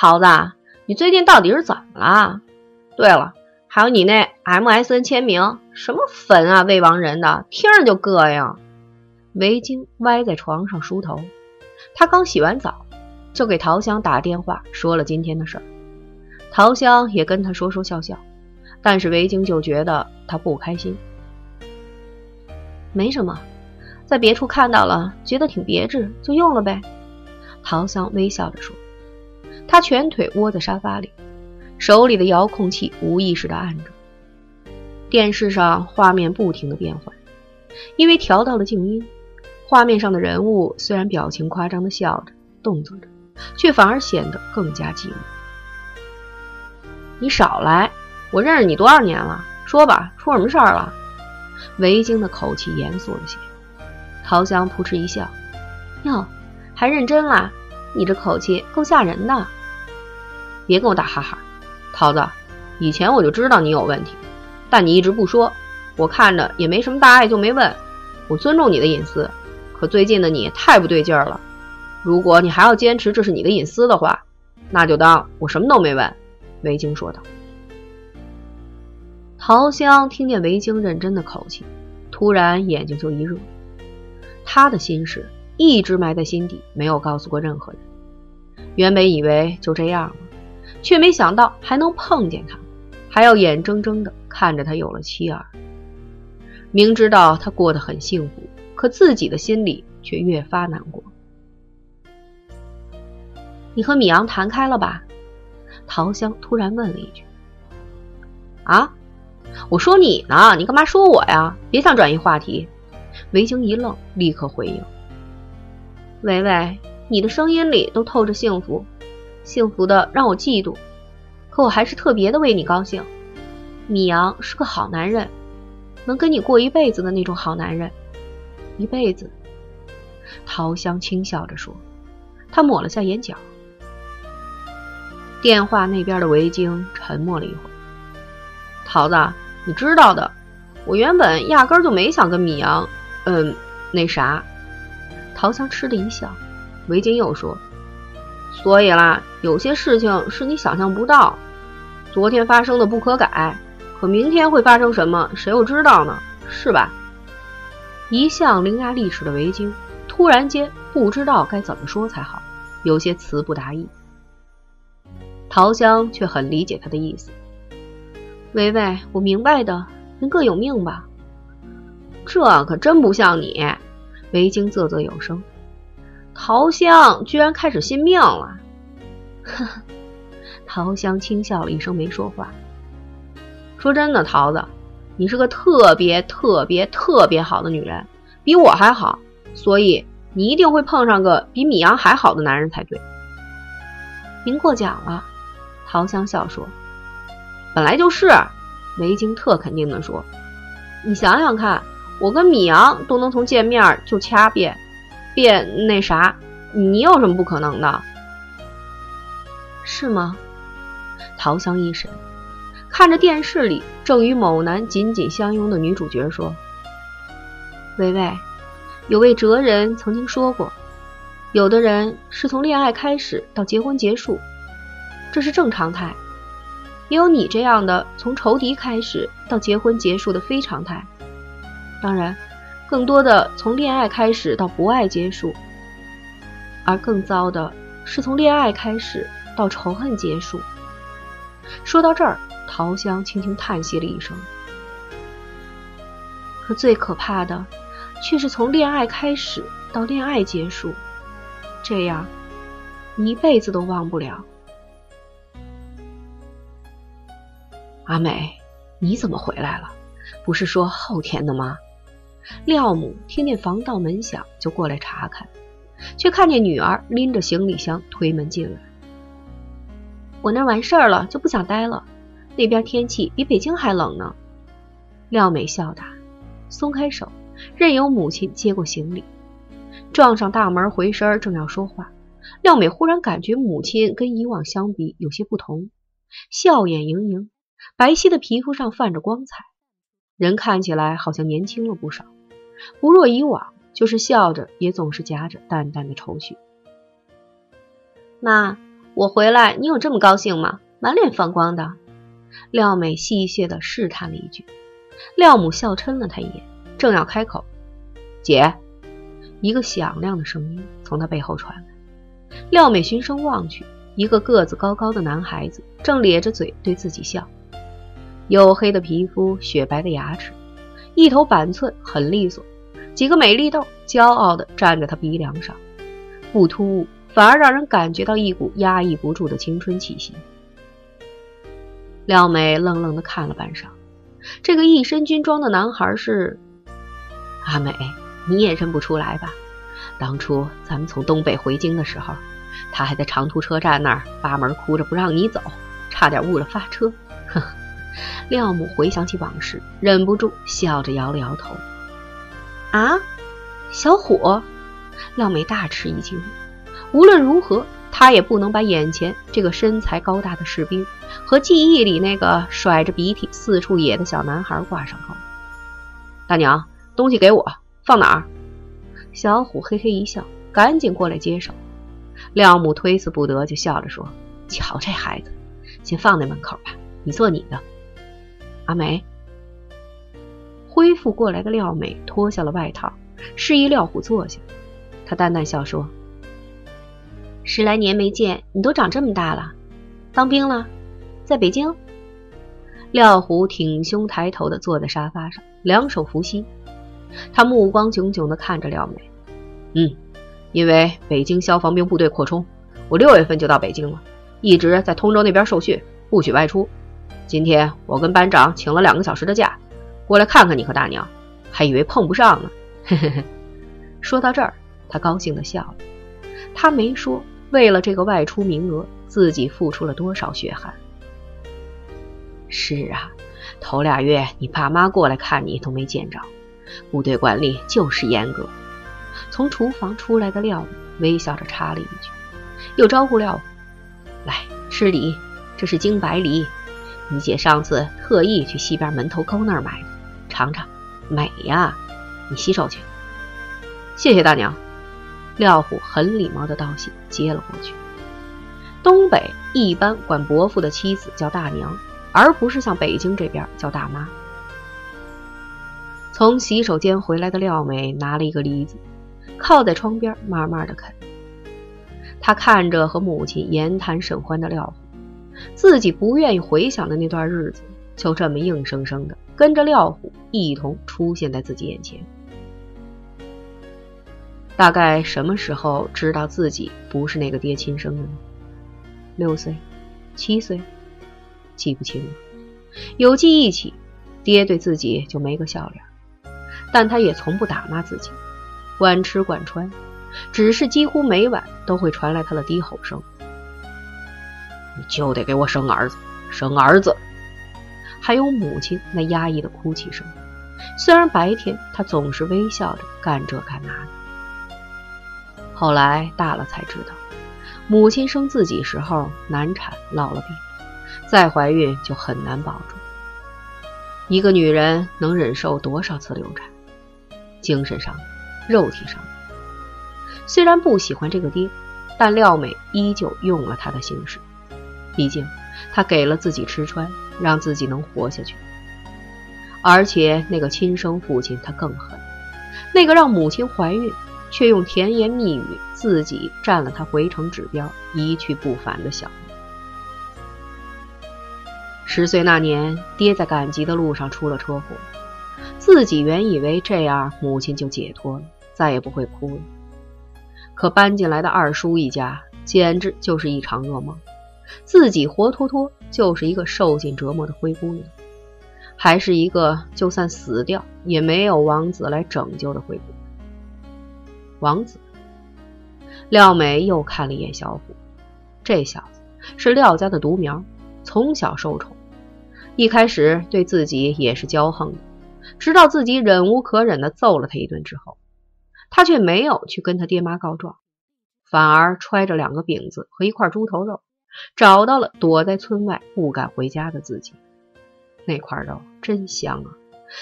桃子，你最近到底是怎么了？对了，还有你那 MSN 签名，什么坟啊，未亡人的，听着就膈应。维京歪在床上梳头，他刚洗完澡，就给桃香打电话说了今天的事儿。桃香也跟他说说笑笑，但是维京就觉得他不开心。没什么，在别处看到了，觉得挺别致，就用了呗。桃香微笑着说。他全腿窝在沙发里，手里的遥控器无意识地按着。电视上画面不停地变换，因为调到了静音，画面上的人物虽然表情夸张地笑着、动作着，却反而显得更加寂寞。你少来！我认识你多少年了？说吧，出什么事儿了？维京的口气严肃了些。陶香扑哧一笑：“哟，还认真啦？你这口气够吓人的。”别跟我打哈哈，桃子，以前我就知道你有问题，但你一直不说，我看着也没什么大碍，就没问。我尊重你的隐私，可最近的你太不对劲儿了。如果你还要坚持这是你的隐私的话，那就当我什么都没问。”维京说道。桃香听见维京认真的口气，突然眼睛就一热。他的心事一直埋在心底，没有告诉过任何人。原本以为就这样了。却没想到还能碰见他，还要眼睁睁的看着他有了妻儿。明知道他过得很幸福，可自己的心里却越发难过。你和米阳谈开了吧？陶香突然问了一句。啊？我说你呢，你干嘛说我呀？别想转移话题。维京一愣，立刻回应：维维，你的声音里都透着幸福。幸福的让我嫉妒，可我还是特别的为你高兴。米阳是个好男人，能跟你过一辈子的那种好男人，一辈子。陶香轻笑着说，他抹了下眼角。电话那边的维京沉默了一会儿。桃子，你知道的，我原本压根就没想跟米阳，嗯，那啥。陶香嗤的一笑，维京又说。所以啦，有些事情是你想象不到。昨天发生的不可改，可明天会发生什么，谁又知道呢？是吧？一向伶牙俐齿的维京突然间不知道该怎么说才好，有些词不达意。桃香却很理解他的意思。维维，我明白的，人各有命吧。这可真不像你，维京啧啧有声。桃香居然开始信命了，呵呵。桃香轻笑了一声，没说话。说真的，桃子，你是个特别特别特别好的女人，比我还好，所以你一定会碰上个比米阳还好的男人才对。您过奖了，桃香笑说。本来就是，维京特肯定的说。你想想看，我跟米阳都能从见面就掐变。变那啥，你有什么不可能的？是吗？陶香一神，看着电视里正与某男紧紧相拥的女主角说：“维维，有位哲人曾经说过，有的人是从恋爱开始到结婚结束，这是正常态；也有你这样的从仇敌开始到结婚结束的非常态。当然。”更多的从恋爱开始到不爱结束，而更糟的是从恋爱开始到仇恨结束。说到这儿，桃香轻轻叹息了一声。可最可怕的，却是从恋爱开始到恋爱结束，这样你一辈子都忘不了。阿美，你怎么回来了？不是说后天的吗？廖母听见防盗门响，就过来查看，却看见女儿拎着行李箱推门进来。我那完事儿了，就不想待了。那边天气比北京还冷呢。廖美笑答，松开手，任由母亲接过行李，撞上大门回身，正要说话，廖美忽然感觉母亲跟以往相比有些不同，笑眼盈盈，白皙的皮肤上泛着光彩，人看起来好像年轻了不少。不若以往，就是笑着，也总是夹着淡淡的愁绪。妈，我回来，你有这么高兴吗？满脸放光的。廖美戏谑地试探了一句。廖母笑嗔了他一眼，正要开口，姐，一个响亮的声音从他背后传来。廖美循声望去，一个个子高高的男孩子正咧着嘴对自己笑，黝黑的皮肤，雪白的牙齿，一头板寸很利索，几个美丽痘骄傲地站在他鼻梁上，不突兀，反而让人感觉到一股压抑不住的青春气息。廖美愣愣地看了半晌。这个一身军装的男孩是阿美，你也认不出来吧？当初咱们从东北回京的时候，他还在长途车站那儿扒门哭着不让你走，差点误了发车。呵呵，廖母回想起往事，忍不住笑着摇了摇头。啊，小虎！廖美大吃一惊，无论如何。他也不能把眼前这个身材高大的士兵和记忆里那个甩着鼻涕四处野的小男孩挂上钩。大娘，东西给我，放哪儿？小虎嘿嘿一笑，赶紧过来接手。廖母推辞不得，就笑着说：“瞧这孩子，先放在门口吧，你做你的。”阿梅，恢复过来的廖美脱下了外套，示意廖虎坐下。他淡淡笑说。十来年没见，你都长这么大了，当兵了，在北京。廖虎挺胸抬头的坐在沙发上，两手扶膝，他目光炯炯的看着廖美。嗯，因为北京消防兵部队扩充，我六月份就到北京了，一直在通州那边受训，不许外出。今天我跟班长请了两个小时的假，过来看看你和大娘，还以为碰不上呢。嘿嘿嘿。说到这儿，他高兴的笑了。他没说。为了这个外出名额，自己付出了多少血汗？是啊，头俩月你爸妈过来看你都没见着，部队管理就是严格。从厨房出来的廖微笑着插了一句，又招呼廖来吃梨，这是京白梨，你姐上次特意去西边门头沟那儿买的，尝尝，美呀！你洗手去。谢谢大娘。廖虎很礼貌的道谢，接了过去。东北一般管伯父的妻子叫大娘，而不是像北京这边叫大妈。从洗手间回来的廖美拿了一个梨子，靠在窗边慢慢的啃。她看着和母亲言谈甚欢的廖虎，自己不愿意回想的那段日子，就这么硬生生的跟着廖虎一同出现在自己眼前。大概什么时候知道自己不是那个爹亲生的呢？六岁、七岁，记不清了。有记忆起，爹对自己就没个笑脸，但他也从不打骂自己，管吃管穿，只是几乎每晚都会传来他的低吼声：“你就得给我生儿子，生儿子！”还有母亲那压抑的哭泣声。虽然白天他总是微笑着干这干那的。后来大了才知道，母亲生自己时候难产落了病，再怀孕就很难保住。一个女人能忍受多少次流产？精神上、肉体上。虽然不喜欢这个爹，但廖美依旧用了他的姓氏，毕竟他给了自己吃穿，让自己能活下去。而且那个亲生父亲他更狠，那个让母亲怀孕。却用甜言蜜语自己占了他回城指标，一去不返的小。十岁那年，爹在赶集的路上出了车祸，自己原以为这样母亲就解脱了，再也不会哭了。可搬进来的二叔一家简直就是一场噩梦，自己活脱脱就是一个受尽折磨的灰姑娘，还是一个就算死掉也没有王子来拯救的灰姑娘。王子，廖美又看了一眼小虎，这小子是廖家的独苗，从小受宠，一开始对自己也是骄横的，直到自己忍无可忍的揍了他一顿之后，他却没有去跟他爹妈告状，反而揣着两个饼子和一块猪头肉，找到了躲在村外不敢回家的自己。那块肉真香啊，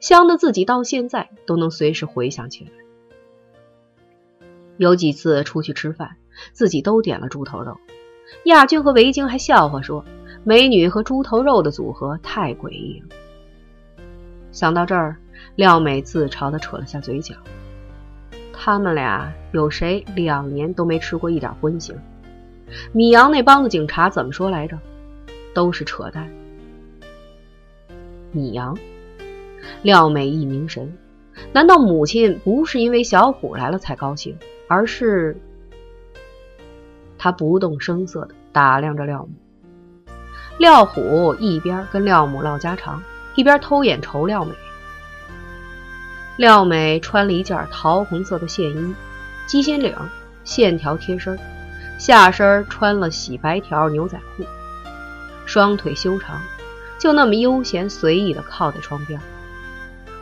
香的自己到现在都能随时回想起来。有几次出去吃饭，自己都点了猪头肉，亚军和维京还笑话说：“美女和猪头肉的组合太诡异了。”想到这儿，廖美自嘲地扯了下嘴角。他们俩有谁两年都没吃过一点荤腥？米阳那帮子警察怎么说来着？都是扯淡。米阳，廖美一凝神，难道母亲不是因为小虎来了才高兴，而是……他不动声色地打量着廖母。廖虎一边跟廖母唠家常，一边偷眼瞅廖美。廖美穿了一件桃红色的线衣，鸡心领，线条贴身，下身穿了洗白条牛仔裤，双腿修长，就那么悠闲随意地靠在窗边，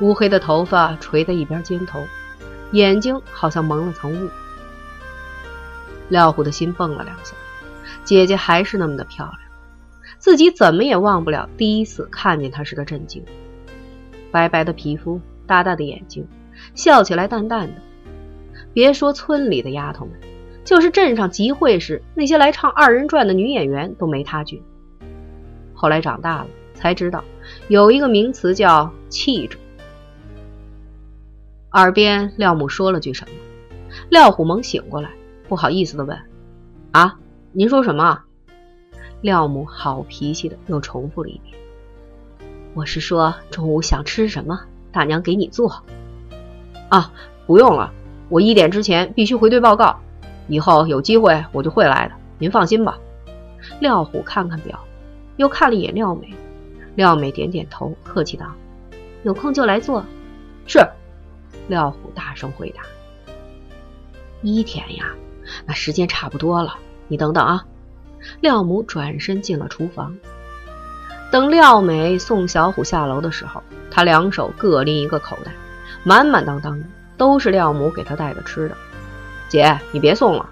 乌黑的头发垂在一边肩头，眼睛好像蒙了层雾。廖虎的心蹦了两下，姐姐还是那么的漂亮，自己怎么也忘不了第一次看见她时的震惊。白白的皮肤，大大的眼睛，笑起来淡淡的。别说村里的丫头们，就是镇上集会时那些来唱二人转的女演员都没她俊。后来长大了才知道，有一个名词叫气质。耳边廖母说了句什么，廖虎猛醒过来。不好意思的问：“啊，您说什么？”廖母好脾气的又重复了一遍：“我是说中午想吃什么，大娘给你做。”啊，不用了，我一点之前必须回队报告，以后有机会我就会来的，您放心吧。廖虎看看表，又看了一眼廖美，廖美点点头，客气道：“有空就来做。”是，廖虎大声回答：“一天呀。”那时间差不多了，你等等啊！廖母转身进了厨房。等廖美送小虎下楼的时候，他两手各拎一个口袋，满满当当的都是廖母给他带的吃的。姐，你别送了。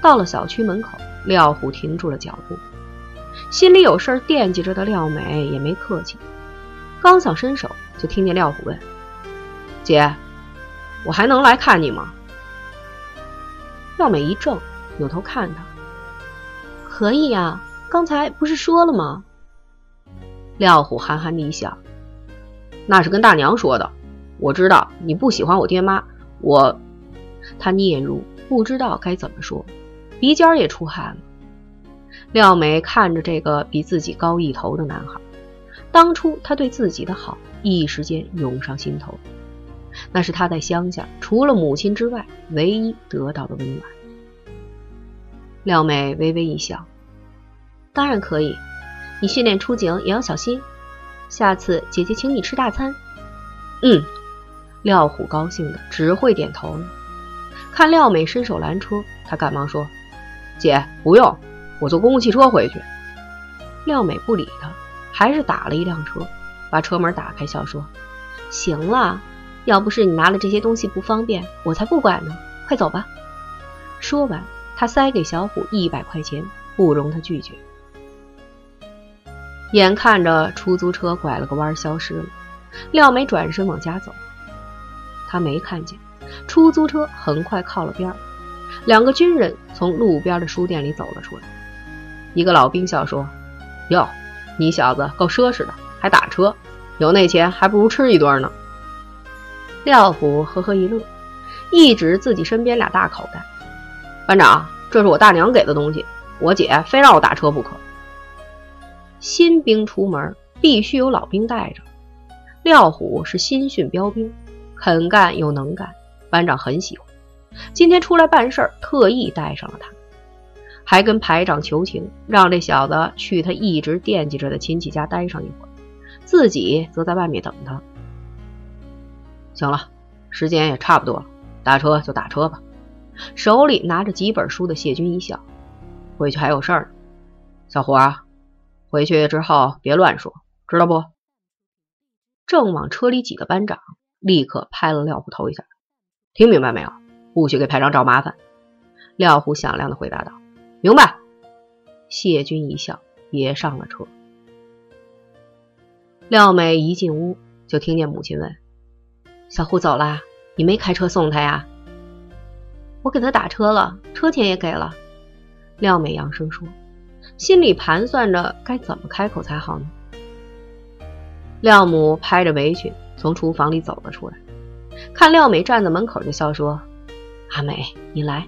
到了小区门口，廖虎停住了脚步，心里有事惦记着的廖美也没客气，刚想伸手，就听见廖虎问：“姐，我还能来看你吗？”廖美一怔，扭头看他。可以呀，刚才不是说了吗？廖虎憨憨的一笑：“那是跟大娘说的。我知道你不喜欢我爹妈，我……”他嗫嚅，不知道该怎么说，鼻尖也出汗了。廖美看着这个比自己高一头的男孩，当初他对自己的好，一时间涌上心头。那是他在乡下除了母亲之外唯一得到的温暖。廖美微微一笑：“当然可以，你训练出警也要小心。下次姐姐请你吃大餐。”嗯，廖虎高兴的只会点头了。看廖美伸手拦车，他赶忙说：“姐不用，我坐公共汽车回去。”廖美不理他，还是打了一辆车，把车门打开，笑说：“行了。”要不是你拿了这些东西不方便，我才不管呢。快走吧。说完，他塞给小虎一百块钱，不容他拒绝。眼看着出租车拐了个弯消失了，廖美转身往家走。他没看见出租车很快靠了边儿，两个军人从路边的书店里走了出来。一个老兵笑说：“哟，你小子够奢侈的，还打车，有那钱还不如吃一顿呢。”廖虎呵呵一乐，一指自己身边俩大口袋：“班长，这是我大娘给的东西，我姐非让我打车不可。新兵出门必须有老兵带着。廖虎是新训标兵，肯干又能干，班长很喜欢。今天出来办事儿，特意带上了他，还跟排长求情，让这小子去他一直惦记着的亲戚家待上一会儿，自己则在外面等他。”行了，时间也差不多了，打车就打车吧。手里拿着几本书的谢军一笑，回去还有事儿呢。小胡啊，回去之后别乱说，知道不？正往车里挤的班长立刻拍了廖虎头一下，听明白没有？不许给排长找麻烦。廖虎响亮的回答道：“明白。”谢军一笑，也上了车。廖美一进屋，就听见母亲问。小虎走了，你没开车送他呀？我给他打车了，车钱也给了。廖美扬声说，心里盘算着该怎么开口才好呢。廖母拍着围裙从厨房里走了出来，看廖美站在门口，就笑说：“阿美，你来，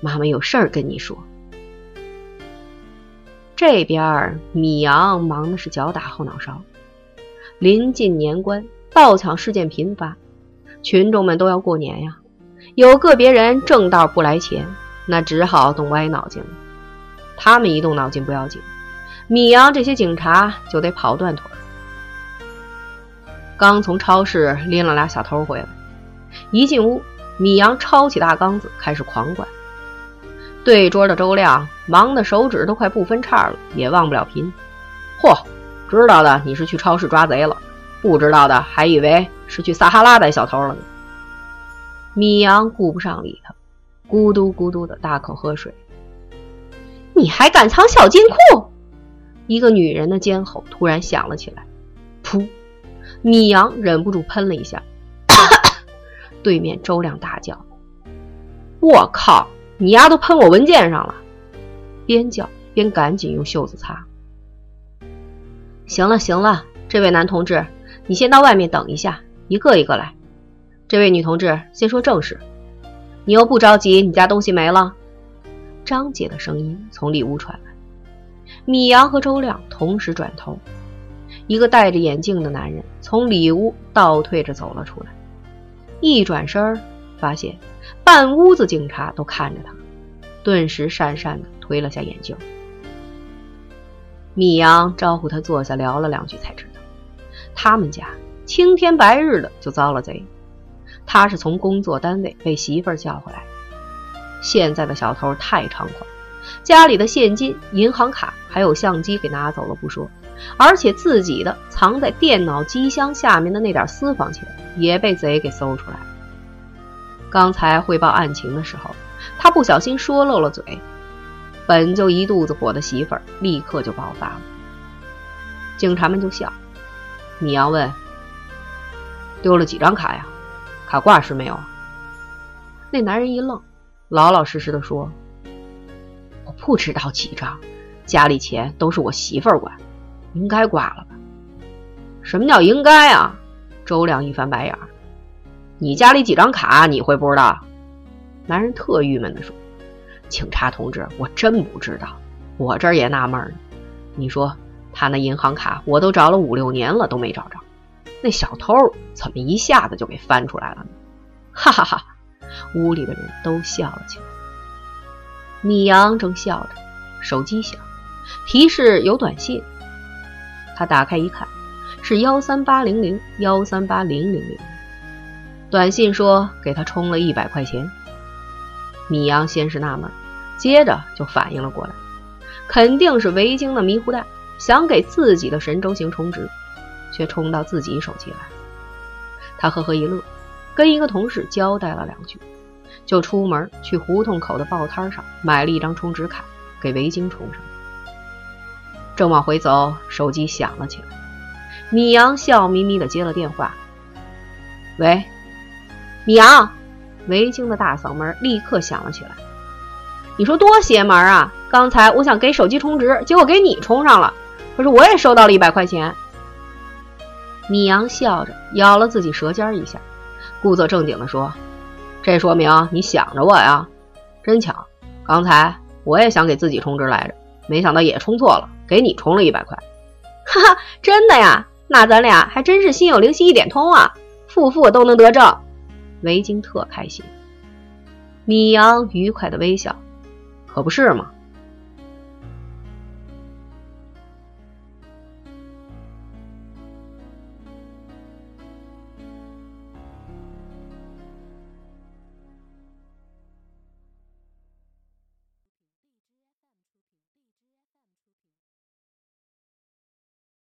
妈妈有事儿跟你说。”这边米阳忙的是脚打后脑勺。临近年关，盗抢事件频发，群众们都要过年呀。有个别人正道不来钱，那只好动歪脑筋了。他们一动脑筋不要紧，米阳这些警察就得跑断腿。刚从超市拎了俩小偷回来，一进屋，米阳抄起大缸子开始狂灌。对桌的周亮忙的手指都快不分叉了，也忘不了贫。嚯，知道的你是去超市抓贼了，不知道的还以为是去撒哈拉逮小偷了呢。米阳顾不上理他，咕嘟咕嘟的大口喝水。你还敢藏小金库？一个女人的尖吼突然响了起来。噗！米阳忍不住喷了一下。对面周亮大叫：“我靠！你丫都喷我文件上了！”边叫边赶紧用袖子擦。行了行了，这位男同志，你先到外面等一下，一个一个来。这位女同志，先说正事。你又不着急，你家东西没了？张姐的声音从里屋传来。米阳和周亮同时转头，一个戴着眼镜的男人从里屋倒退着走了出来。一转身，发现半屋子警察都看着他，顿时讪讪的推了下眼镜。米阳招呼他坐下，聊了两句，才知道他们家青天白日的就遭了贼。他是从工作单位被媳妇儿叫回来。现在的小偷太猖狂，家里的现金、银行卡还有相机给拿走了不说，而且自己的藏在电脑机箱下面的那点私房钱也被贼给搜出来了。刚才汇报案情的时候，他不小心说漏了嘴。本就一肚子火的媳妇儿，立刻就爆发了。警察们就笑。米阳问：“丢了几张卡呀？卡挂失没有？”那男人一愣，老老实实的说：“我不知道几张，家里钱都是我媳妇儿管，应该挂了吧？”什么叫应该啊？周亮一翻白眼儿：“你家里几张卡你会不知道？”男人特郁闷的说。警察同志，我真不知道，我这儿也纳闷呢。你说他那银行卡，我都找了五六年了，都没找着。那小偷怎么一下子就给翻出来了呢？哈哈哈！屋里的人都笑了起来。米阳正笑着，手机响，提示有短信。他打开一看，是幺三八零零幺三八零零零。短信说给他充了一百块钱。米阳先是纳闷。接着就反应了过来，肯定是维京的迷糊蛋想给自己的神州行充值，却充到自己手机来。他呵呵一乐，跟一个同事交代了两句，就出门去胡同口的报摊上买了一张充值卡，给维京充上。正往回走，手机响了起来。米阳笑眯眯地接了电话：“喂，米阳。”维京的大嗓门立刻响了起来。你说多邪门啊！刚才我想给手机充值，结果给你充上了。可是我也收到了一百块钱。米阳笑着咬了自己舌尖一下，故作正经地说：“这说明你想着我呀，真巧。刚才我也想给自己充值来着，没想到也充错了，给你充了一百块。哈哈，真的呀？那咱俩还真是心有灵犀一点通啊，负负都能得正。”维京特开心。米阳愉快的微笑。可不是吗！